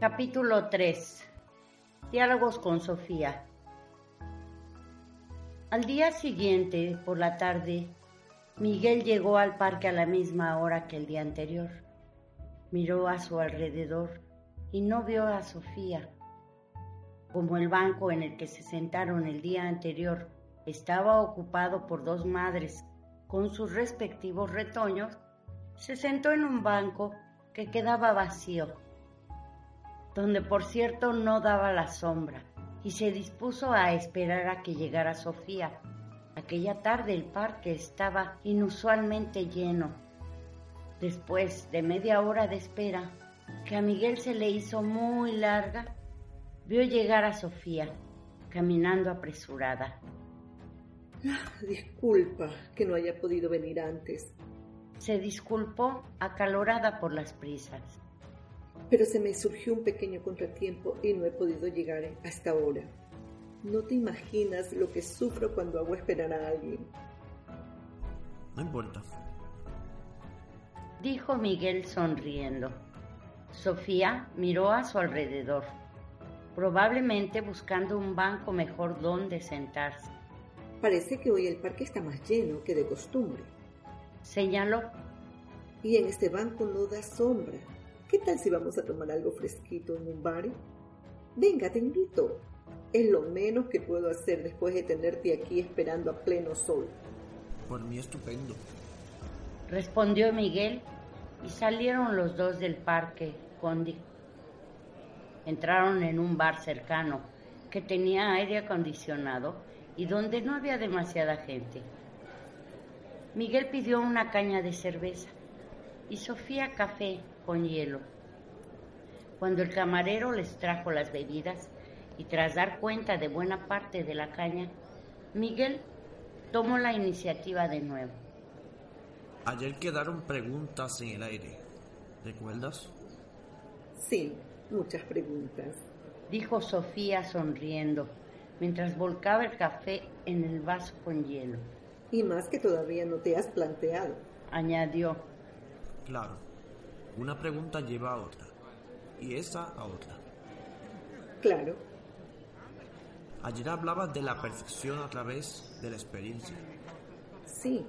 Capítulo 3. Diálogos con Sofía. Al día siguiente, por la tarde, Miguel llegó al parque a la misma hora que el día anterior. Miró a su alrededor y no vio a Sofía. Como el banco en el que se sentaron el día anterior estaba ocupado por dos madres con sus respectivos retoños, se sentó en un banco que quedaba vacío donde por cierto no daba la sombra, y se dispuso a esperar a que llegara Sofía. Aquella tarde el parque estaba inusualmente lleno. Después de media hora de espera, que a Miguel se le hizo muy larga, vio llegar a Sofía, caminando apresurada. Ah, disculpa que no haya podido venir antes. Se disculpó acalorada por las prisas pero se me surgió un pequeño contratiempo y no he podido llegar hasta ahora. No te imaginas lo que sufro cuando hago esperar a alguien. No importa. Dijo Miguel sonriendo. Sofía miró a su alrededor, probablemente buscando un banco mejor donde sentarse. Parece que hoy el parque está más lleno que de costumbre. Señaló. Y en este banco no da sombra. ¿Qué tal si vamos a tomar algo fresquito en un bar? Venga, te invito. Es lo menos que puedo hacer después de tenerte aquí esperando a pleno sol. Por mí estupendo. Respondió Miguel y salieron los dos del parque Condi. Entraron en un bar cercano que tenía aire acondicionado y donde no había demasiada gente. Miguel pidió una caña de cerveza y Sofía café con hielo. Cuando el camarero les trajo las bebidas y tras dar cuenta de buena parte de la caña, Miguel tomó la iniciativa de nuevo. Ayer quedaron preguntas en el aire. ¿Recuerdas? Sí, muchas preguntas. Dijo Sofía sonriendo mientras volcaba el café en el vaso con hielo. Y más que todavía no te has planteado. Añadió. Claro. Una pregunta lleva a otra y esa a otra. Claro. Ayer hablabas de la perfección a través de la experiencia. Sí,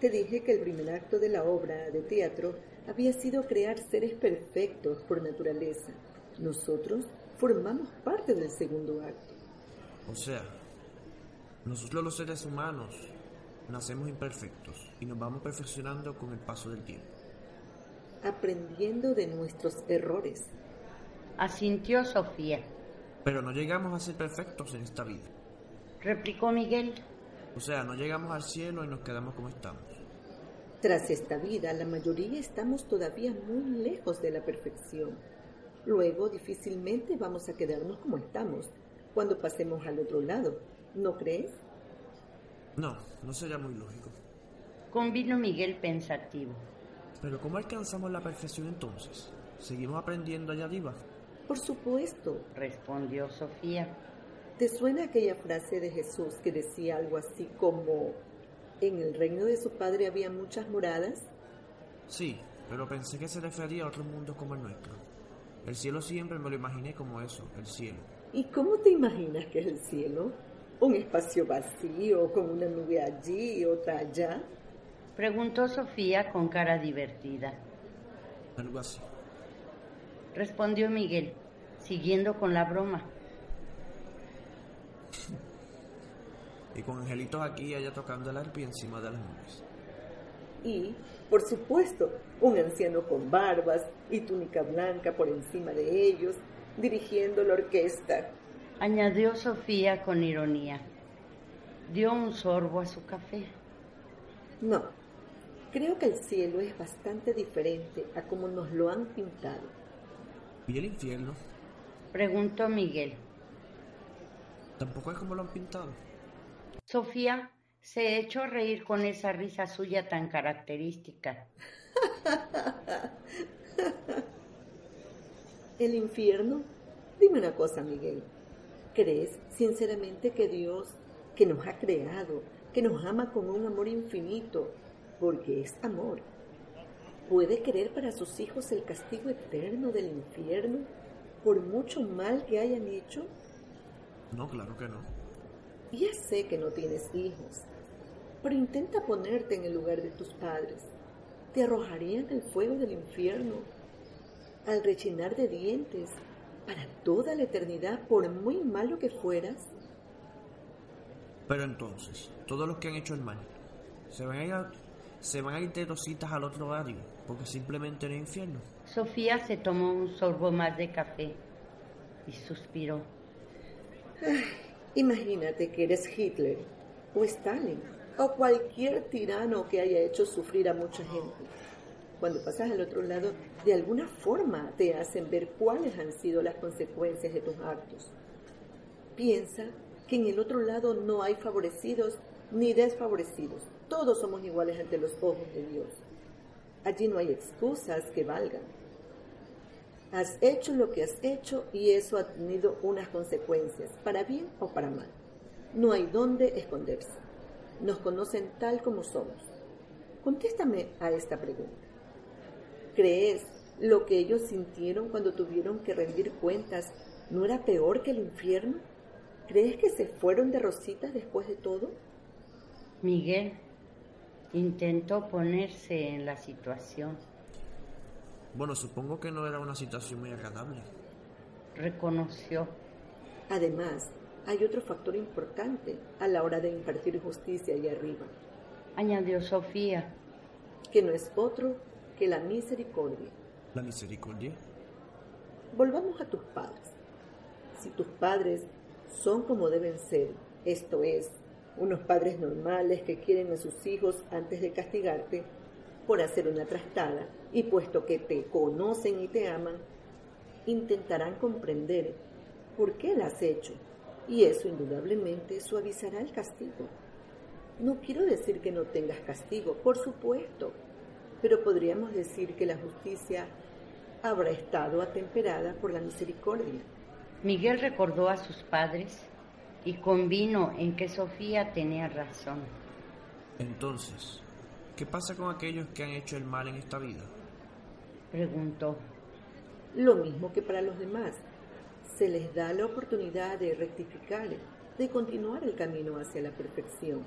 te dije que el primer acto de la obra de teatro había sido crear seres perfectos por naturaleza. Nosotros formamos parte del segundo acto. O sea, nosotros los seres humanos nacemos imperfectos y nos vamos perfeccionando con el paso del tiempo aprendiendo de nuestros errores. Asintió Sofía. Pero no llegamos a ser perfectos en esta vida. Replicó Miguel. O sea, no llegamos al cielo y nos quedamos como estamos. Tras esta vida, la mayoría estamos todavía muy lejos de la perfección. Luego, difícilmente vamos a quedarnos como estamos cuando pasemos al otro lado. ¿No crees? No, no sería muy lógico. Convino Miguel pensativo. Pero ¿cómo alcanzamos la perfección entonces? ¿Seguimos aprendiendo allá arriba? Por supuesto, respondió Sofía. ¿Te suena aquella frase de Jesús que decía algo así como, en el reino de su Padre había muchas moradas? Sí, pero pensé que se refería a otro mundo como el nuestro. El cielo siempre me lo imaginé como eso, el cielo. ¿Y cómo te imaginas que es el cielo? ¿Un espacio vacío, con una nube allí y otra allá? Preguntó Sofía con cara divertida. Algo así. respondió Miguel, siguiendo con la broma. Y con angelitos aquí y allá tocando el arpa encima de las nubes. Y, por supuesto, un anciano con barbas y túnica blanca por encima de ellos, dirigiendo la orquesta. Añadió Sofía con ironía. Dio un sorbo a su café. No, creo que el cielo es bastante diferente a como nos lo han pintado. ¿Y el infierno? Preguntó Miguel. Tampoco es como lo han pintado. Sofía se echó a reír con esa risa suya tan característica. ¿El infierno? Dime una cosa, Miguel. ¿Crees sinceramente que Dios, que nos ha creado, que nos ama con un amor infinito, porque es amor, puede querer para sus hijos el castigo eterno del infierno por mucho mal que hayan hecho? No, claro que no. Ya sé que no tienes hijos, pero intenta ponerte en el lugar de tus padres. Te arrojarían al fuego del infierno, al rechinar de dientes, para toda la eternidad, por muy malo que fueras. Pero entonces, todos los que han hecho el mal, se van a ir, a- se van a ir de rositas al otro barrio, porque simplemente no hay infierno. Sofía se tomó un sorbo más de café y suspiró. Imagínate que eres Hitler o Stalin o cualquier tirano que haya hecho sufrir a mucha gente. Cuando pasas al otro lado, de alguna forma te hacen ver cuáles han sido las consecuencias de tus actos. Piensa que en el otro lado no hay favorecidos ni desfavorecidos. Todos somos iguales ante los ojos de Dios. Allí no hay excusas que valgan. Has hecho lo que has hecho y eso ha tenido unas consecuencias, para bien o para mal. No hay dónde esconderse. Nos conocen tal como somos. Contéstame a esta pregunta. ¿Crees lo que ellos sintieron cuando tuvieron que rendir cuentas no era peor que el infierno? ¿Crees que se fueron de rositas después de todo? Miguel intentó ponerse en la situación. Bueno, supongo que no era una situación muy agradable. Reconoció. Además, hay otro factor importante a la hora de impartir justicia allá arriba, Añadió Sofía. que no es otro que la misericordia. La misericordia. Volvamos a tus padres. Si tus padres son como deben ser, esto es, unos padres normales que quieren a sus hijos antes de castigarte por hacer una trastada, y puesto que te conocen y te aman, intentarán comprender por qué la has hecho, y eso indudablemente suavizará el castigo. No quiero decir que no tengas castigo, por supuesto, pero podríamos decir que la justicia habrá estado atemperada por la misericordia. Miguel recordó a sus padres y convino en que Sofía tenía razón. Entonces, ¿qué pasa con aquellos que han hecho el mal en esta vida? Preguntó. Lo mismo que para los demás, se les da la oportunidad de rectificar, de continuar el camino hacia la perfección.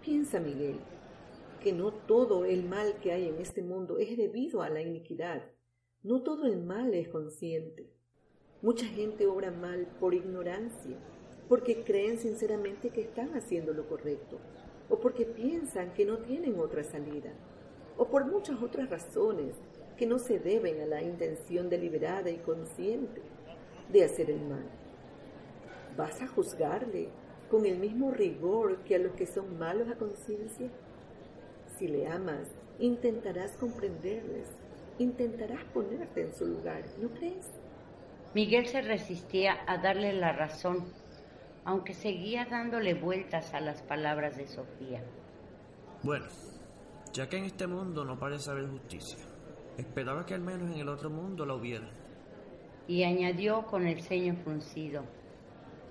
Piensa, Miguel, que no todo el mal que hay en este mundo es debido a la iniquidad. No todo el mal es consciente. Mucha gente obra mal por ignorancia, porque creen sinceramente que están haciendo lo correcto, o porque piensan que no tienen otra salida, o por muchas otras razones que no se deben a la intención deliberada y consciente de hacer el mal. ¿Vas a juzgarle con el mismo rigor que a los que son malos a conciencia? Si le amas, intentarás comprenderles, intentarás ponerte en su lugar, ¿no crees? Miguel se resistía a darle la razón, aunque seguía dándole vueltas a las palabras de Sofía. Bueno, ya que en este mundo no parece haber justicia, esperaba que al menos en el otro mundo la hubiera. Y añadió con el ceño fruncido.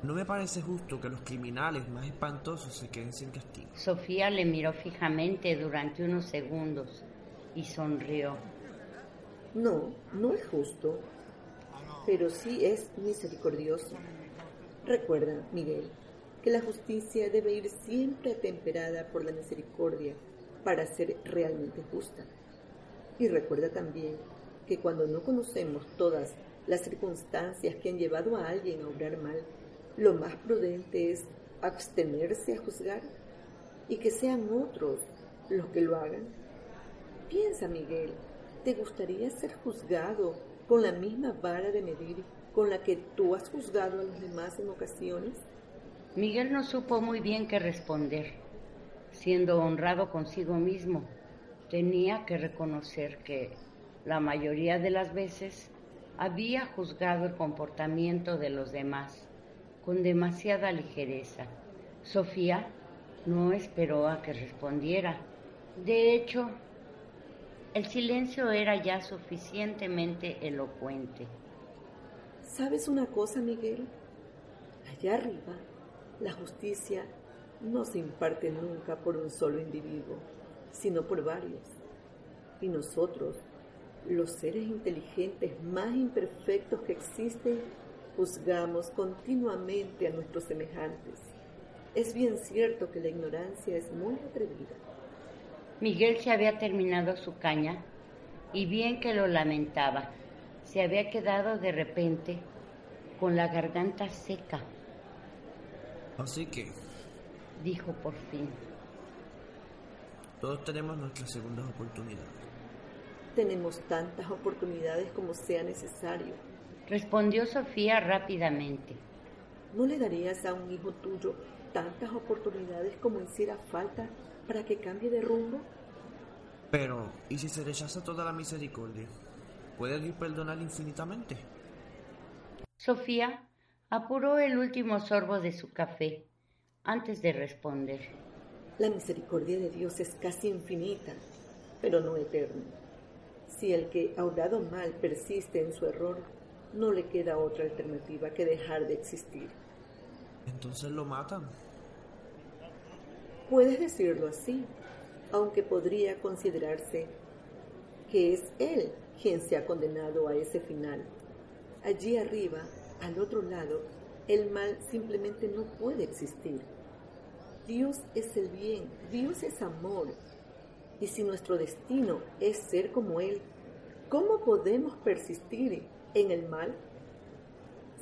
No me parece justo que los criminales más espantosos se queden sin castigo. Sofía le miró fijamente durante unos segundos y sonrió. No, no es justo, pero sí es misericordioso. Recuerda, Miguel, que la justicia debe ir siempre atemperada por la misericordia para ser realmente justa. Y recuerda también que cuando no conocemos todas las circunstancias que han llevado a alguien a obrar mal, lo más prudente es abstenerse a juzgar y que sean otros los que lo hagan? Piensa, Miguel, ¿te gustaría ser juzgado con la misma vara de medir con la que tú has juzgado a los demás en ocasiones? Miguel no supo muy bien qué responder. Siendo honrado consigo mismo, tenía que reconocer que la mayoría de las veces había juzgado el comportamiento de los demás con demasiada ligereza. Sofía no esperó a que respondiera. De hecho, el silencio era ya suficientemente elocuente. ¿Sabes una cosa, Miguel? Allá arriba, la justicia no se imparte nunca por un solo individuo, sino por varios. Y nosotros, los seres inteligentes más imperfectos que existen, juzgamos continuamente a nuestros semejantes. Es bien cierto que la ignorancia es muy atrevida. Miguel se había terminado su caña y bien que lo lamentaba. Se había quedado de repente con la garganta seca. Así que, dijo por fin, todos tenemos nuestras segundas oportunidades. Tenemos tantas oportunidades como sea necesario. Respondió Sofía rápidamente. ¿No le darías a un hijo tuyo tantas oportunidades como hiciera falta para que cambie de rumbo? Pero, ¿y si se rechaza toda la misericordia? ¿Puede Dios perdonar infinitamente? Sofía apuró el último sorbo de su café antes de responder. La misericordia de Dios es casi infinita, pero no eterna. Si el que ha obrado mal persiste en su error, no le queda otra alternativa que dejar de existir. Entonces lo matan. Puedes decirlo así, aunque podría considerarse que es él quien se ha condenado a ese final. Allí arriba, al otro lado, el mal simplemente no puede existir. Dios es el bien, Dios es amor. Y si nuestro destino es ser como Él, ¿cómo podemos persistir en el mal?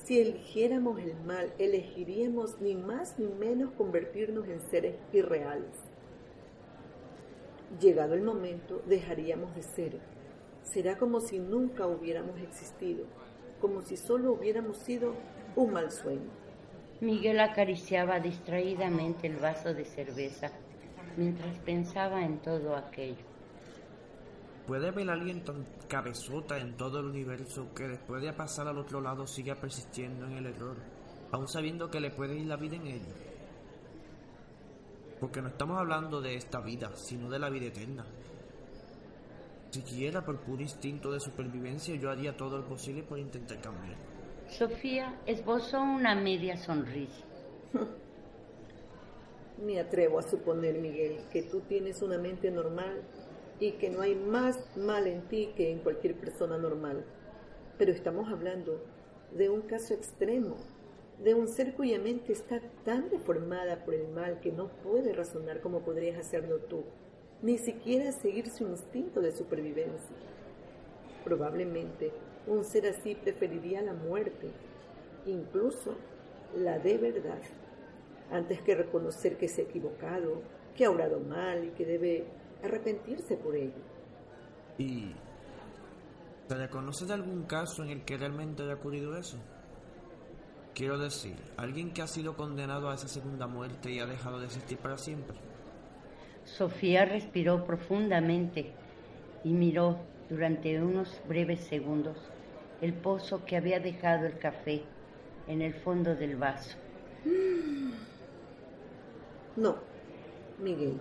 Si eligiéramos el mal, elegiríamos ni más ni menos convertirnos en seres irreales. Llegado el momento, dejaríamos de ser. Será como si nunca hubiéramos existido, como si solo hubiéramos sido un mal sueño. Miguel acariciaba distraídamente el vaso de cerveza mientras pensaba en todo aquello. ¿Puede haber alguien tan cabezota en todo el universo que después de pasar al otro lado siga persistiendo en el error, aun sabiendo que le puede ir la vida en ello? Porque no estamos hablando de esta vida, sino de la vida eterna. Siquiera por puro instinto de supervivencia yo haría todo lo posible por intentar cambiar. Sofía esbozó una media sonrisa. Me atrevo a suponer, Miguel, que tú tienes una mente normal y que no hay más mal en ti que en cualquier persona normal. Pero estamos hablando de un caso extremo, de un ser cuya mente está tan deformada por el mal que no puede razonar como podrías hacerlo tú, ni siquiera seguir su instinto de supervivencia. Probablemente un ser así preferiría la muerte, incluso la de verdad, antes que reconocer que se ha equivocado, que ha obrado mal y que debe arrepentirse por ello. ¿Y se reconoce de algún caso en el que realmente haya ocurrido eso? Quiero decir, alguien que ha sido condenado a esa segunda muerte y ha dejado de existir para siempre. Sofía respiró profundamente y miró durante unos breves segundos el pozo que había dejado el café en el fondo del vaso. No, Miguel,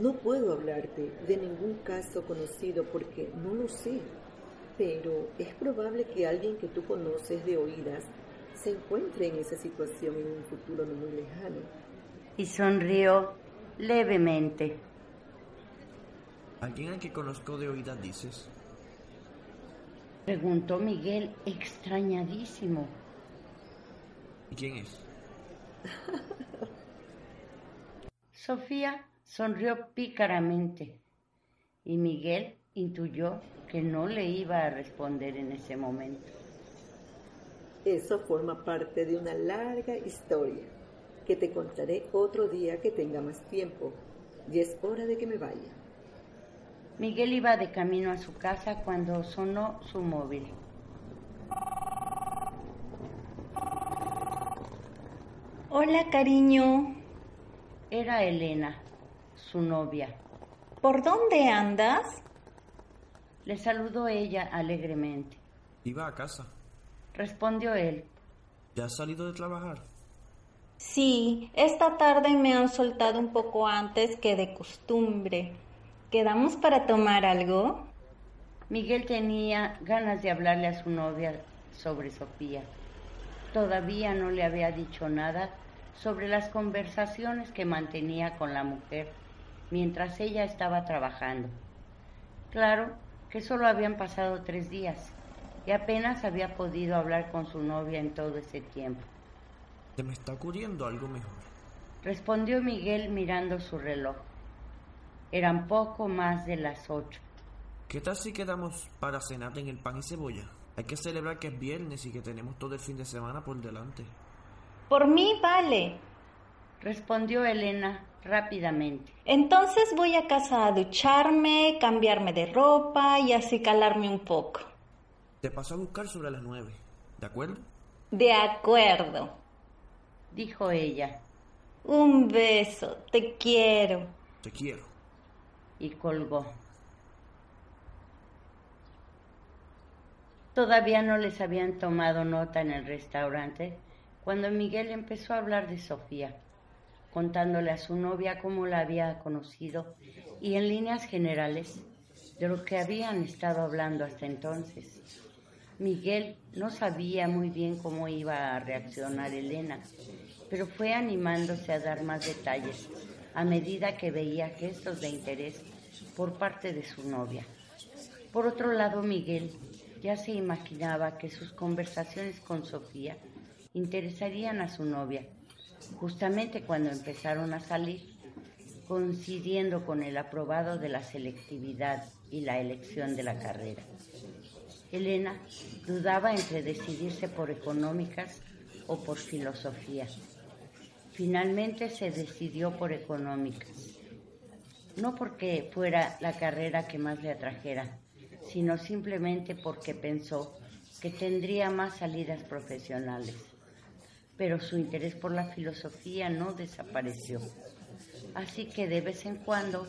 no puedo hablarte de ningún caso conocido porque no lo sé, pero es probable que alguien que tú conoces de oídas se encuentre en esa situación en un futuro no muy lejano. Y sonrió levemente. ¿Alguien al que conozco de oídas dices? Preguntó Miguel extrañadísimo. ¿Y quién es? Sofía sonrió pícaramente y Miguel Intuyó que no le iba a responder en ese momento. Eso forma parte de una larga historia que te contaré otro día que tenga más tiempo. Y es hora de que me vaya. Miguel iba de camino a su casa cuando sonó su móvil. Hola, cariño. Era Elena, su novia. ¿Por dónde andas? Le saludó ella alegremente. Iba a casa. Respondió él. ¿Ya has salido de trabajar? Sí, esta tarde me han soltado un poco antes que de costumbre. ¿Quedamos para tomar algo? Miguel tenía ganas de hablarle a su novia sobre Sofía. Todavía no le había dicho nada sobre las conversaciones que mantenía con la mujer mientras ella estaba trabajando. Claro que solo habían pasado tres días y apenas había podido hablar con su novia en todo ese tiempo. ¿Te me está ocurriendo algo mejor? Respondió Miguel mirando su reloj. Eran poco más de las ocho. ¿Qué tal si quedamos para cenar en el pan y cebolla? Hay que celebrar que es viernes y que tenemos todo el fin de semana por delante. Por mí vale. Respondió Elena rápidamente. Entonces voy a casa a ducharme, cambiarme de ropa y así calarme un poco. Te paso a buscar sobre las nueve, ¿de acuerdo? De acuerdo dijo ella. Un beso, te quiero. Te quiero. Y colgó. Todavía no les habían tomado nota en el restaurante cuando Miguel empezó a hablar de Sofía, contándole a su novia cómo la había conocido y en líneas generales de lo que habían estado hablando hasta entonces. Miguel no sabía muy bien cómo iba a reaccionar Elena, pero fue animándose a dar más detalles a medida que veía gestos de interés por parte de su novia. Por otro lado, Miguel ya se imaginaba que sus conversaciones con Sofía interesarían a su novia, justamente cuando empezaron a salir, coincidiendo con el aprobado de la selectividad y la elección de la carrera. Elena dudaba entre decidirse por económicas o por filosofía. Finalmente se decidió por económicas, no porque fuera la carrera que más le atrajera, sino simplemente porque pensó que tendría más salidas profesionales. Pero su interés por la filosofía no desapareció. Así que de vez en cuando,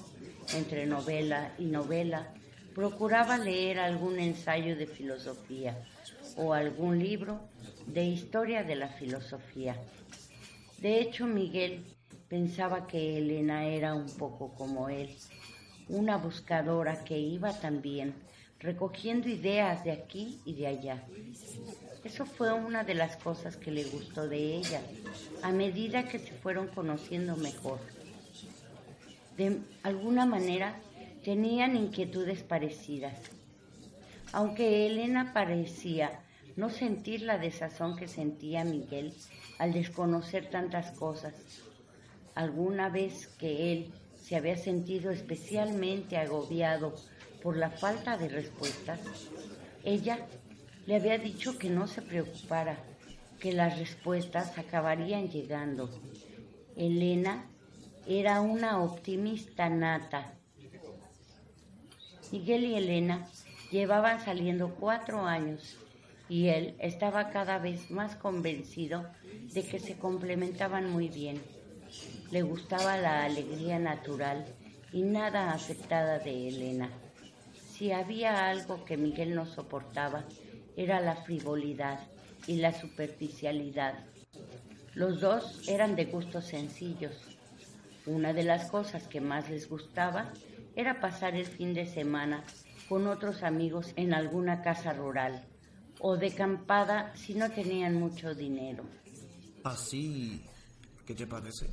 entre novela y novela, procuraba leer algún ensayo de filosofía o algún libro de historia de la filosofía. De hecho, Miguel pensaba que Elena era un poco como él, una buscadora que iba también recogiendo ideas de aquí y de allá. Eso fue una de las cosas que le gustó de ella, a medida que se fueron conociendo mejor. De alguna manera tenían inquietudes parecidas. Aunque Elena parecía no sentir la desazón que sentía Miguel al desconocer tantas cosas, alguna vez que él se había sentido especialmente agobiado por la falta de respuestas, ella le había dicho que no se preocupara, que las respuestas acabarían llegando. Elena era una optimista nata Miguel y Elena llevaban saliendo cuatro años y él estaba cada vez más convencido de que se complementaban muy bien. Le gustaba la alegría natural y nada aceptada de Elena. Si había algo que Miguel no soportaba, era la frivolidad y la superficialidad. Los dos eran de gustos sencillos. Una de las cosas que más les gustaba era pasar el fin de semana con otros amigos en alguna casa rural o de campada si no tenían mucho dinero. Así, ¿qué te parece?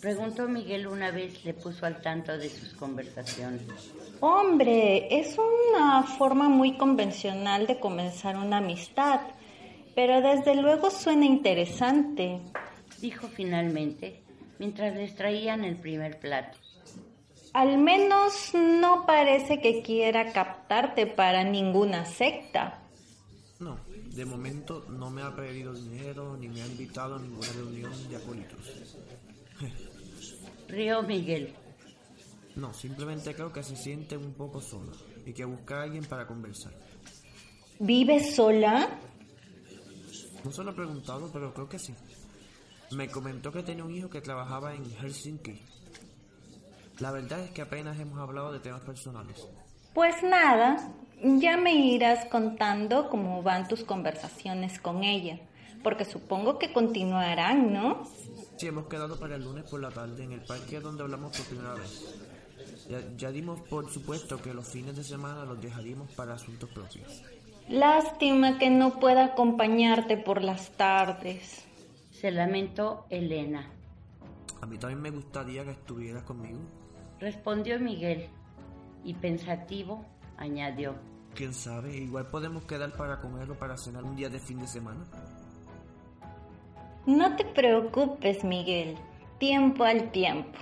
Preguntó Miguel una vez, le puso al tanto de sus conversaciones. Hombre, es una forma muy convencional de comenzar una amistad, pero desde luego suena interesante, dijo finalmente mientras les traían el primer plato. Al menos no parece que quiera captarte para ninguna secta. No, de momento no me ha pedido dinero ni me ha invitado a ninguna reunión de acólitos. Río Miguel. No, simplemente creo que se siente un poco sola y que busca a alguien para conversar. ¿Vives sola? No se lo he preguntado, pero creo que sí. Me comentó que tenía un hijo que trabajaba en Helsinki. La verdad es que apenas hemos hablado de temas personales. Pues nada, ya me irás contando cómo van tus conversaciones con ella, porque supongo que continuarán, ¿no? Sí, hemos quedado para el lunes por la tarde en el parque donde hablamos por primera vez. Ya, ya dimos por supuesto que los fines de semana los dejaríamos para asuntos propios. Lástima que no pueda acompañarte por las tardes. Se lamentó Elena. A mí también me gustaría que estuvieras conmigo. Respondió Miguel y pensativo añadió. Quién sabe, igual podemos quedar para comer o para cenar un día de fin de semana. No te preocupes, Miguel. Tiempo al tiempo.